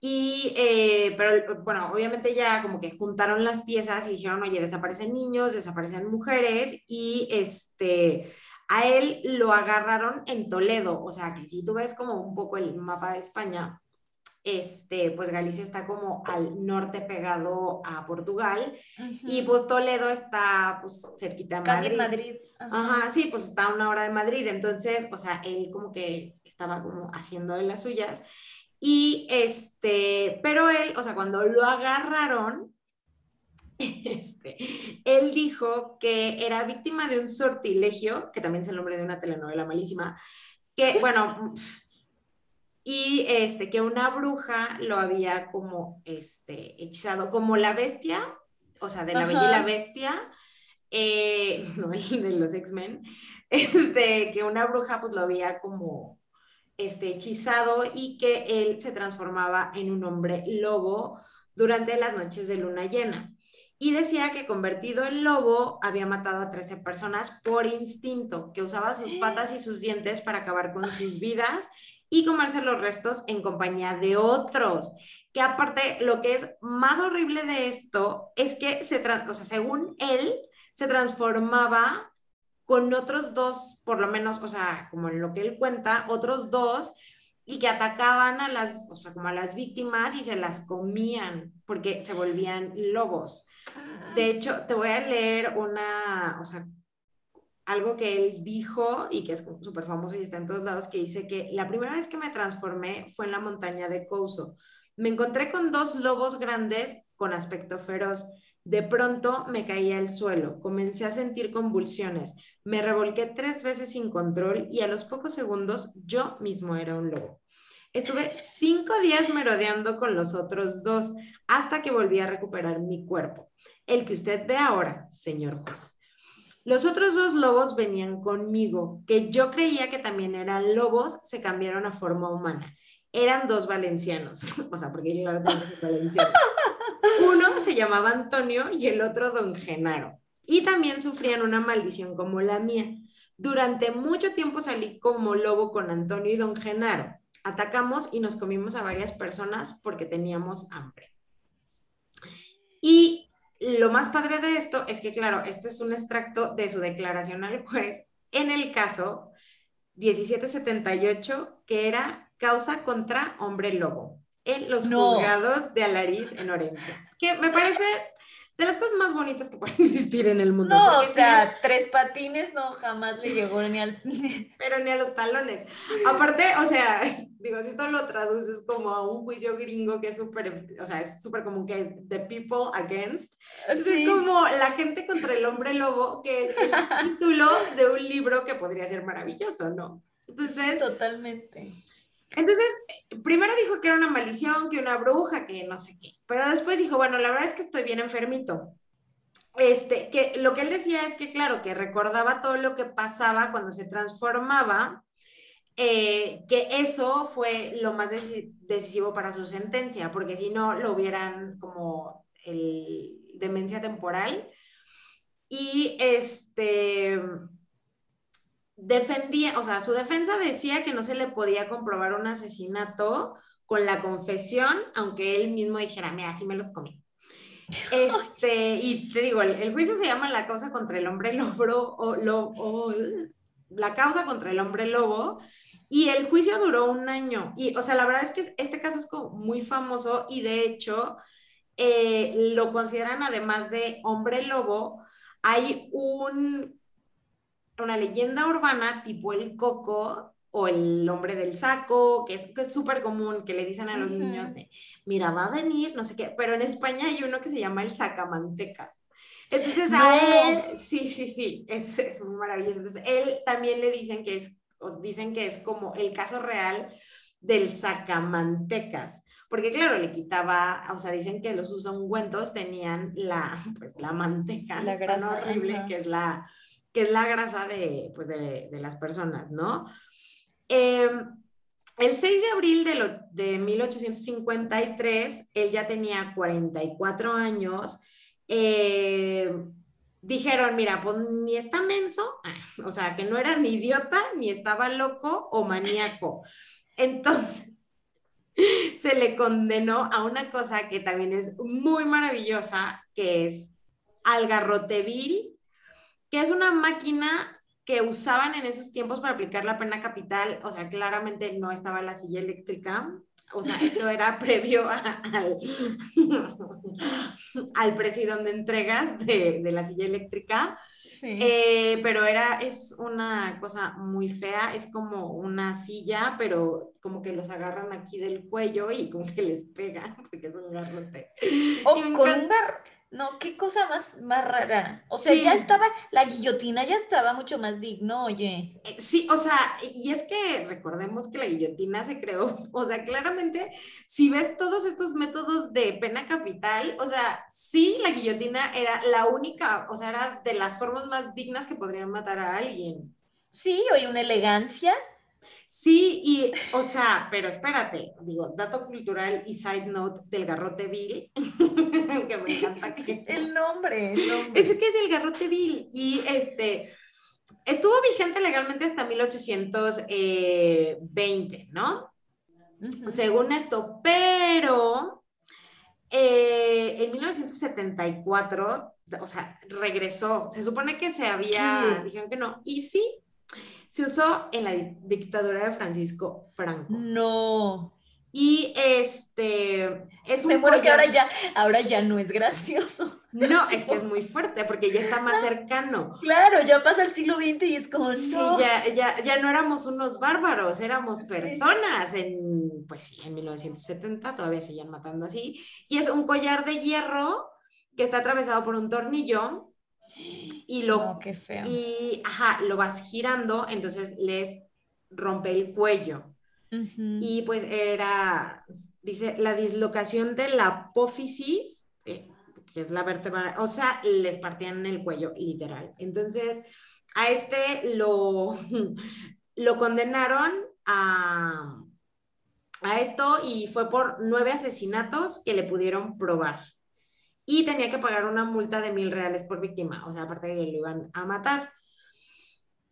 y, eh, pero bueno, obviamente ya como que juntaron las piezas y dijeron, oye, desaparecen niños, desaparecen mujeres y este, a él lo agarraron en Toledo, o sea que si tú ves como un poco el mapa de España, este, pues Galicia está como al norte pegado a Portugal y pues Toledo está pues cerquita de Madrid. Casi Madrid. Ajá. sí, pues está a una hora de Madrid, entonces, o sea, él como que estaba como haciendo de las suyas y este, pero él, o sea, cuando lo agarraron, [laughs] este, él dijo que era víctima de un sortilegio, que también es el nombre de una telenovela malísima, que, bueno, [laughs] y este, que una bruja lo había como este, hechizado, como la bestia, o sea, de la bella y la bestia, eh, [laughs] no el de los X-Men, [laughs] este, que una bruja pues lo había como este, hechizado y que él se transformaba en un hombre lobo durante las noches de luna llena. Y decía que convertido en lobo había matado a 13 personas por instinto, que usaba sus [gasps] patas y sus dientes para acabar con sus vidas y comerse los restos en compañía de otros. Que aparte, lo que es más horrible de esto es que, se o sea, según él, se transformaba con otros dos, por lo menos, o sea, como en lo que él cuenta, otros dos, y que atacaban a las, o sea, como a las víctimas y se las comían porque se volvían lobos. De ah, hecho, te voy a leer una, o sea, algo que él dijo y que es súper famoso y está en todos lados, que dice que la primera vez que me transformé fue en la montaña de Couso. Me encontré con dos lobos grandes con aspecto feroz. De pronto me caí al suelo, comencé a sentir convulsiones, me revolqué tres veces sin control y a los pocos segundos yo mismo era un lobo. Estuve cinco días merodeando con los otros dos hasta que volví a recuperar mi cuerpo. el que usted ve ahora, señor juez. Los otros dos lobos venían conmigo, que yo creía que también eran lobos, se cambiaron a forma humana. Eran dos valencianos, [laughs] o sea, porque yo claro valencianos. [laughs] Uno se llamaba Antonio y el otro Don Genaro. Y también sufrían una maldición como la mía. Durante mucho tiempo salí como lobo con Antonio y Don Genaro. Atacamos y nos comimos a varias personas porque teníamos hambre. Y lo más padre de esto es que, claro, esto es un extracto de su declaración al juez en el caso 1778, que era causa contra hombre lobo en los juzgados de Alariz en Orense. Que me parece de las cosas más bonitas que pueden [laughs] existir en el mundo. No, o sea, tres patines no jamás le llegó ni al... [laughs] Pero ni a los talones. Aparte, o sea, [laughs] digo, si esto lo traduces como a un juicio gringo que es súper, o sea, es súper común que es The People Against. Es como la gente contra el hombre lobo, que es el título de un libro que podría ser maravilloso, ¿no? Entonces... Totalmente. Entonces, primero dijo que era una maldición, que una bruja, que no sé qué, pero después dijo, bueno, la verdad es que estoy bien enfermito. Este, que lo que él decía es que, claro, que recordaba todo lo que pasaba cuando se transformaba, eh, que eso fue lo más decisivo para su sentencia, porque si no, lo hubieran como el demencia temporal. Y este defendía, o sea, su defensa decía que no se le podía comprobar un asesinato con la confesión, aunque él mismo dijera, mira, así me los comí. [laughs] Este, y te digo, el, juicio se llama la causa contra el hombre lobo, o, lo, la causa contra el hombre lobo, y el juicio duró un año. Y, o sea, la verdad es que este caso es como muy famoso y de hecho eh, lo consideran además de hombre lobo, hay un una leyenda urbana tipo el coco o el hombre del saco, que es súper común, que le dicen a los niños de, mira, va a venir, no sé qué, pero en España hay uno que se llama el sacamantecas. Entonces a él, sí, sí, sí, es, es muy maravilloso. Entonces él también le dicen que es, os dicen que es como el caso real del sacamantecas. Porque claro, le quitaba, o sea, dicen que los ungüentos tenían la, pues, la manteca, la grasa horrible, que es la, que es la grasa de, pues de, las personas, ¿no? Em, el 6 de abril de, de, 1853, él ya tenía 44 años. Em, dijeron, mira, pues ni está menso, [laughs] o sea, que no era ni idiota, ni estaba loco o maníaco. [laughs] Entonces, [laughs] se le condenó a una cosa que también es muy maravillosa, que es algarrotevil que es una máquina que usaban en esos tiempos para aplicar la pena capital, o sea, claramente no estaba la silla eléctrica, o sea, [laughs] esto era previo al, [laughs] al presidente de entregas de, de, la silla eléctrica, sí. Eh, pero era, es una cosa muy fea, es como una silla, pero como que los agarran aquí del cuello y como que les pegan, [laughs] porque es un garrote. O con un no, qué cosa más, más rara. O sea, ya estaba, la guillotina ya estaba mucho más digno, oye. Eh, sí, o sea, y es que recordemos que la guillotina se creó, [laughs] o sea, claramente, si ves todos estos métodos de pena capital, o sea, sí, la guillotina era la única, o sea, era de las formas más dignas que podrían matar a alguien. Sí, oye, una elegancia. Sí, y, o sea, pero espérate, digo, dato cultural y side note del garrote Bill, [laughs] que me encanta que... [laughs] El nombre, el nombre. Ese que es el garrote Bill, y este, estuvo vigente legalmente hasta 1820, ¿no? Según esto, pero eh, en 1974, o sea, regresó, se supone que se había, dijeron que no, y sí, se usó en la dictadura de Francisco Franco. No. Y este es un Me que ahora ya, ahora ya no es gracioso. No, [laughs] es que es muy fuerte porque ya está más cercano. Claro, ya pasa el siglo XX y es como Sí, ya, ya, ya no éramos unos bárbaros, éramos personas. En, pues sí, en 1970 todavía seguían matando así. Y es un collar de hierro que está atravesado por un tornillo y lo, qué feo. Y, ajá, lo vas girando, entonces les rompe el cuello. Y pues era, dice, la dislocación de la apófisis, eh, que es la vértebra, o sea, les partían el cuello, literal. Entonces, a este lo, [laughs] lo condenaron a, a esto y fue por nueve asesinatos que le pudieron probar. Y tenía que pagar una multa de mil reales por víctima, o sea, aparte de que lo iban a matar.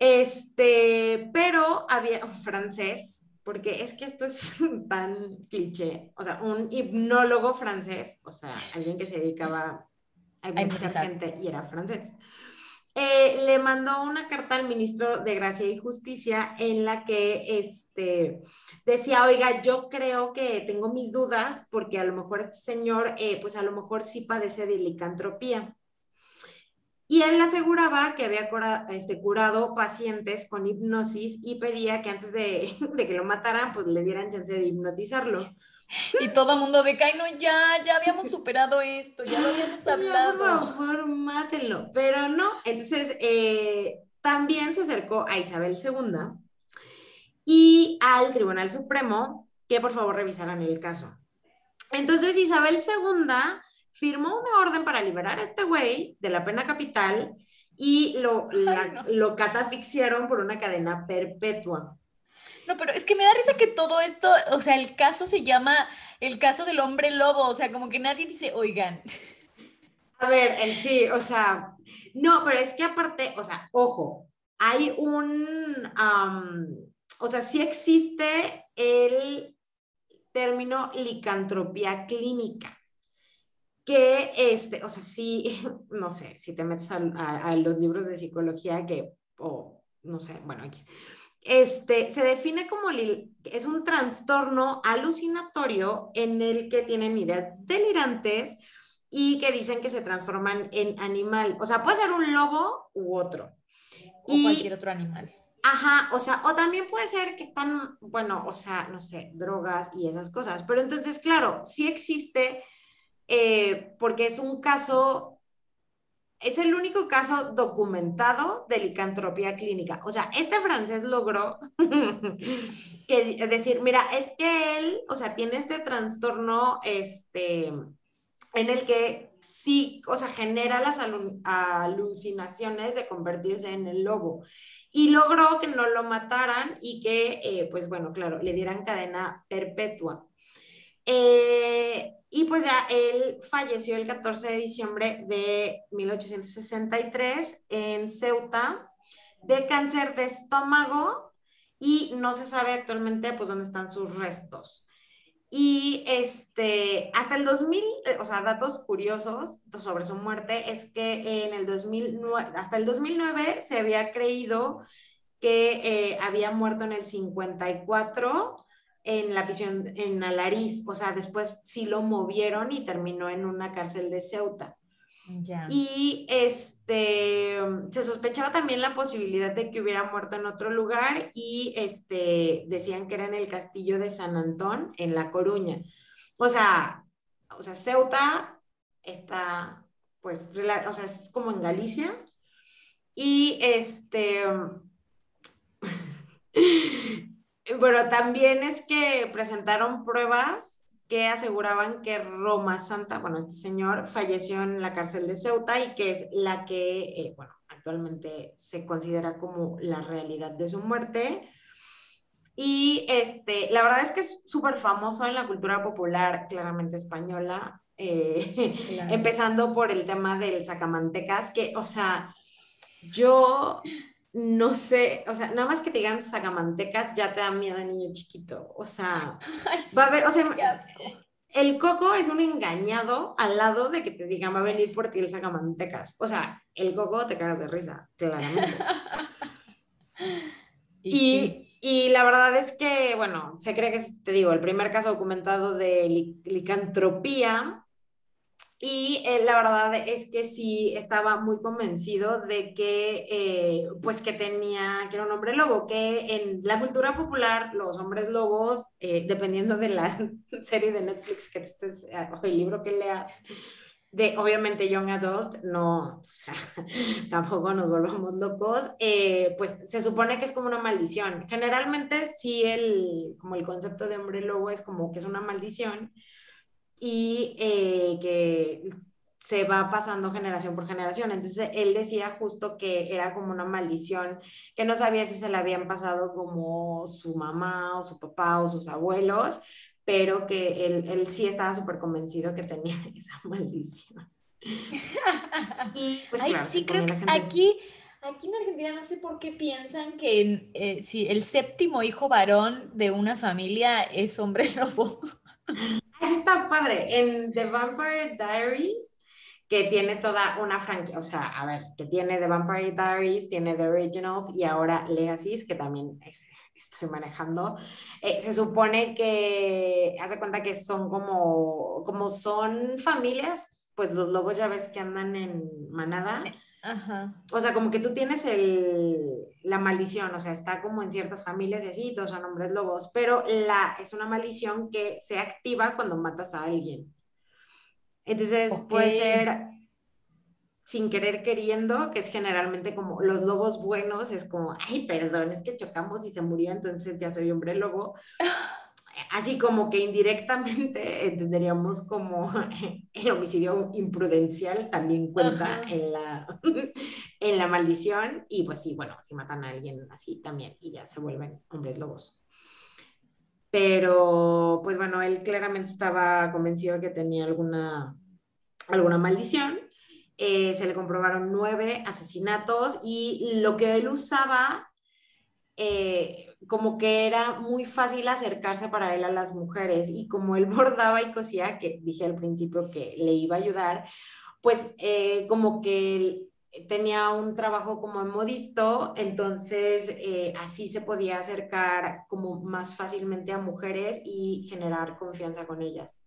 Este, pero había un francés, porque es que esto es [laughs] tan cliché, o sea, un hipnólogo francés, o sea, alguien que se dedicaba a mucha gente y era francés. Eh, le mandó una carta al ministro de Gracia y Justicia en la que este, decía, oiga, yo creo que tengo mis dudas porque a lo mejor este señor, eh, pues a lo mejor sí padece de licantropía. Y él aseguraba que había este, curado pacientes con hipnosis y pedía que antes de, [laughs] de, que lo mataran, pues le dieran chance de hipnotizarlo. Y todo el mundo de que, no, ya, ya habíamos superado esto, ya lo habíamos hablado. por favor, mátenlo. Pero no, entonces eh, también se acercó a Isabel II y al Tribunal Supremo que por favor revisaran el caso. Entonces Isabel II firmó una orden para liberar a este güey de la pena capital y lo, lo catafixiaron por una cadena perpetua. No, pero es que me da risa que todo esto, o sea, el caso se llama el caso del hombre lobo, o sea, como que nadie dice, oigan. A ver, sí, o sea, no, pero es que aparte, o sea, ojo, hay un, o sea, sí existe el término licantropía clínica que este, o sea, sí, [laughs] no sé, si te metes a, los libros de psicología que, o no sé, bueno, aquí, este, se define como, es un trastorno alucinatorio en el que tienen ideas delirantes y que dicen que se transforman en animal. O sea, puede ser un lobo u otro. O cualquier otro animal. Ajá, o sea, o también puede ser que están, bueno, o sea, no sé, drogas y esas cosas. Pero entonces, claro, sí existe, eh, porque es un caso es el único caso documentado de licantropía clínica. O sea, este francés logró [laughs] que, decir, mira, es que él, o sea, tiene este trastorno, este, en el que sí, o sea, genera las alucinaciones de convertirse en el lobo. Y logró que no lo mataran y que, eh, pues bueno, claro, le dieran cadena perpetua. Eh, y pues ya él falleció el 14 de diciembre de 1863 en Ceuta de cáncer de estómago y no se sabe actualmente pues dónde están sus restos. Y este, hasta el 2000, eh, o sea, datos curiosos sobre su muerte es que en el 2009, hasta el 2009 se había creído que eh, había muerto en el 54 en la prisión en Alariz, o sea, después sí lo movieron y terminó en una cárcel de Ceuta. Y este, se sospechaba también la posibilidad de que hubiera muerto en otro lugar y este, decían que era en el castillo de San Antón, en La Coruña. O sea, o sea, Ceuta está, pues, o sea, es como en Galicia. Y este, Bueno, también es que presentaron pruebas que aseguraban que Roma Santa, bueno, este señor falleció en la cárcel de Ceuta y que es la que, eh, bueno, actualmente se considera como la realidad de su muerte. Y este, la verdad es que es súper famoso en la cultura popular, claramente española, eh, [laughs] empezando por el tema del sacamantecas, que, o sea, yo no sé, o sea, nada más que te digan sagamantecas ya te da miedo el niño chiquito. O sea, [laughs] va a haber, o sea, el coco es un engañado al lado de que te digan va a venir por ti el sagamantecas. O sea, el coco te cagas de risa, claramente. [laughs] y, y, la verdad es que, bueno, se cree que es, te digo, el primer caso documentado de licantropía y eh, la verdad es que sí estaba muy convencido de que, eh, pues que tenía, que era un hombre lobo, que en la cultura popular los hombres lobos, eh, dependiendo de la [laughs] serie de Netflix que estés, o el libro que leas, de obviamente Young Adult, no, o sea, [laughs] tampoco nos volvamos locos, pues se supone que es como una maldición. Generalmente sí el, como el concepto de hombre lobo es como que es una maldición, y eh, que se va pasando generación por generación. Entonces él decía justo que era como una maldición, que no sabía si se la habían pasado como su mamá o su papá o sus abuelos, pero que él, él sí estaba súper convencido que tenía [laughs] esa maldición. [laughs] y pues Ay, sí, creo que aquí, aquí en Argentina no sé por qué piensan que eh, si el séptimo hijo varón de una familia es hombre [laughs] lobo. Eso está padre. En The Vampire Diaries que tiene toda una franquicia, o sea, a ver, que tiene The Vampire Diaries, tiene The Originals y ahora Legacies, que también estoy manejando. Eh, se supone que, hace cuenta que son como, como son familias, pues los lobos ya ves que andan en manada. Ajá. O sea, como que tú tienes el, la maldición, o sea, está como en ciertas familias y así, todos son hombres lobos, pero la, es una maldición que se activa cuando matas a alguien. Entonces puede ser sin querer queriendo, que es generalmente como los lobos buenos, es como, ay, perdón, es que chocamos y se murió, entonces ya soy hombre lobo. [laughs] Así como que indirectamente [laughs] entenderíamos como [laughs] el homicidio imprudencial también cuenta en la, [laughs] en la maldición. Y pues sí, bueno, si matan a alguien así también y ya se vuelven hombres lobos. Pero pues bueno, él claramente estaba convencido de que tenía alguna, alguna maldición. Eh, se le comprobaron nueve asesinatos y lo que él usaba eh, como que era muy fácil acercarse para él a las mujeres y como él [laughs] bordaba y cosía, que dije al principio que le iba a ayudar, pues eh, como que tenía un trabajo como modisto, entonces eh, así se podía acercar como más fácilmente a mujeres y generar confianza con ellas.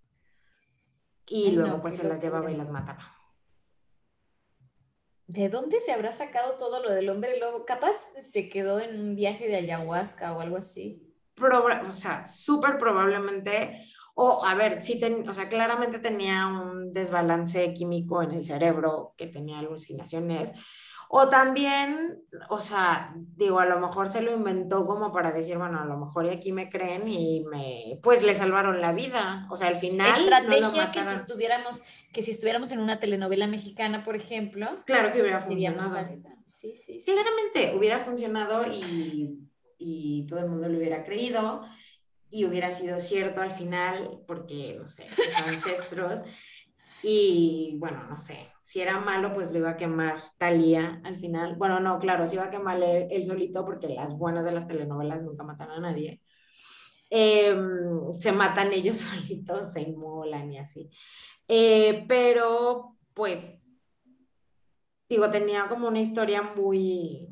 Y luego pues se las llevaba y las mataba. ¿De dónde se habrá sacado todo lo del hombre lobo? Capaz se quedó en un viaje de ayahuasca o algo así. o sea, súper probablemente o, a ver, sí, o sea, claramente tenía un desbalance químico en el cerebro, que tenía alucinaciones. O también, o sea, digo, a lo mejor se lo inventó como para decir, bueno, a lo mejor y aquí me creen y me, pues le salvaron la vida. O sea, al final. Estrategia que si estuviéramos, que si estuviéramos en una telenovela mexicana, por ejemplo. Claro que hubiera funcionado. Sí, sí, sí. Claramente hubiera funcionado y, y todo el mundo lo hubiera creído y hubiera sido cierto al final, porque, no sé, sus ancestros. Y bueno, no sé, si era malo, pues lo iba a quemar Talía al final. Bueno, no, claro, se iba a quemar él, solito, porque las buenas de las telenovelas nunca matan a nadie. Em, se matan [laughs] ellos solitos, se inmolan y así. Eh, pero, pues, digo, tenía como una historia muy,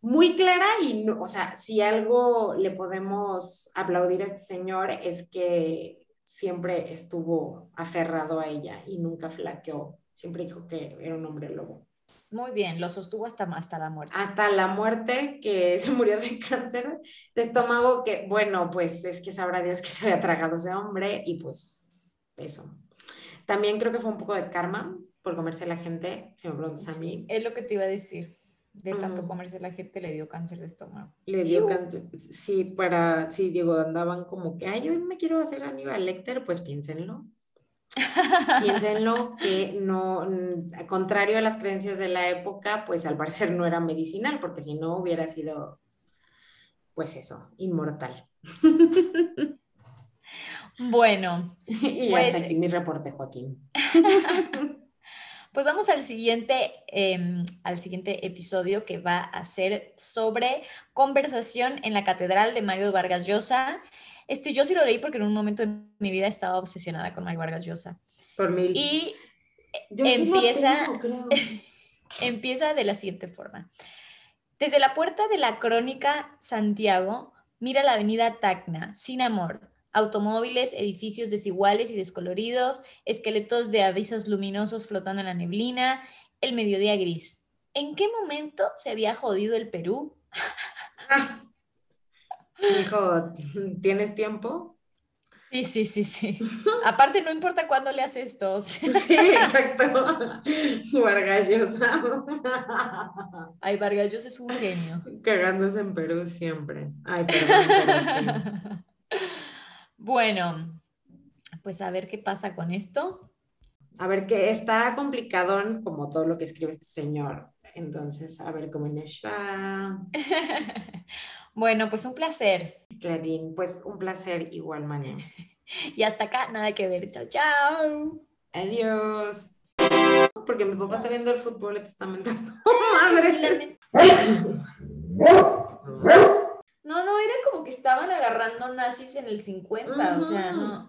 muy clara y, o sea, si algo le podemos aplaudir a este señor es que siempre estuvo aferrado a ella y nunca flaqueó, siempre dijo que era un hombre lobo. Muy bien, lo sostuvo hasta, hasta la muerte. Hasta la muerte, que [laughs] se murió de cáncer de estómago, que bueno, pues es que sabrá Dios que se había tragado ese hombre y pues eso. También creo que fue un poco de karma por comerse a la gente, si me preguntas a mí. Es lo que te iba a decir de tanto comerse la gente le dio cáncer de estómago. Le dio cáncer, sí, para, sí, digo, andaban como que, ay, yo me quiero hacer Aníbal Lecter, pues piénsenlo. Piénsenlo que no, contrario a las creencias de la época, pues al parecer no era medicinal, porque si no hubiera sido, pues eso, inmortal. [laughs] Bueno, y pues, aquí mi reporte, Joaquín. [laughs] Pues vamos al siguiente, em, al siguiente episodio que va a ser sobre conversación en la Catedral de Mario Vargas Llosa. Este, yo sí lo leí porque en un momento de mi vida estaba obsesionada con Mario Vargas Llosa. Por mil. Y empieza, [laughs] empieza de la siguiente forma. Desde la puerta de la crónica Santiago, mira la avenida Tacna, sin amor, automóviles, edificios desiguales y descoloridos, esqueletos de avisos luminosos flotando en la neblina, el mediodía gris. ¿En qué momento se había jodido el Perú? Dijo, ¿tienes tiempo? Sí, sí, sí, sí. [laughs] Aparte, no importa cuándo le haces esto. Sí, exacto. Vargas Ay, Vargas es un genio. Cagándose en Perú siempre. Ay, perdón, [laughs] Bueno, pues a ver qué pasa con esto. a ver que está complicadón como todo lo que escribe este señor. Entonces, a ver cómo nos va. [laughs] bueno, pues un placer. Clarín, pues un placer igual, mañana. [laughs] y hasta acá, nada que ver. Chao, chao. Adiós. Porque mi papá está viendo el fútbol y te está mentando. [laughs] ¡Madre! No, no, era como que estaban agarrando nazis en el 50, o sea, no.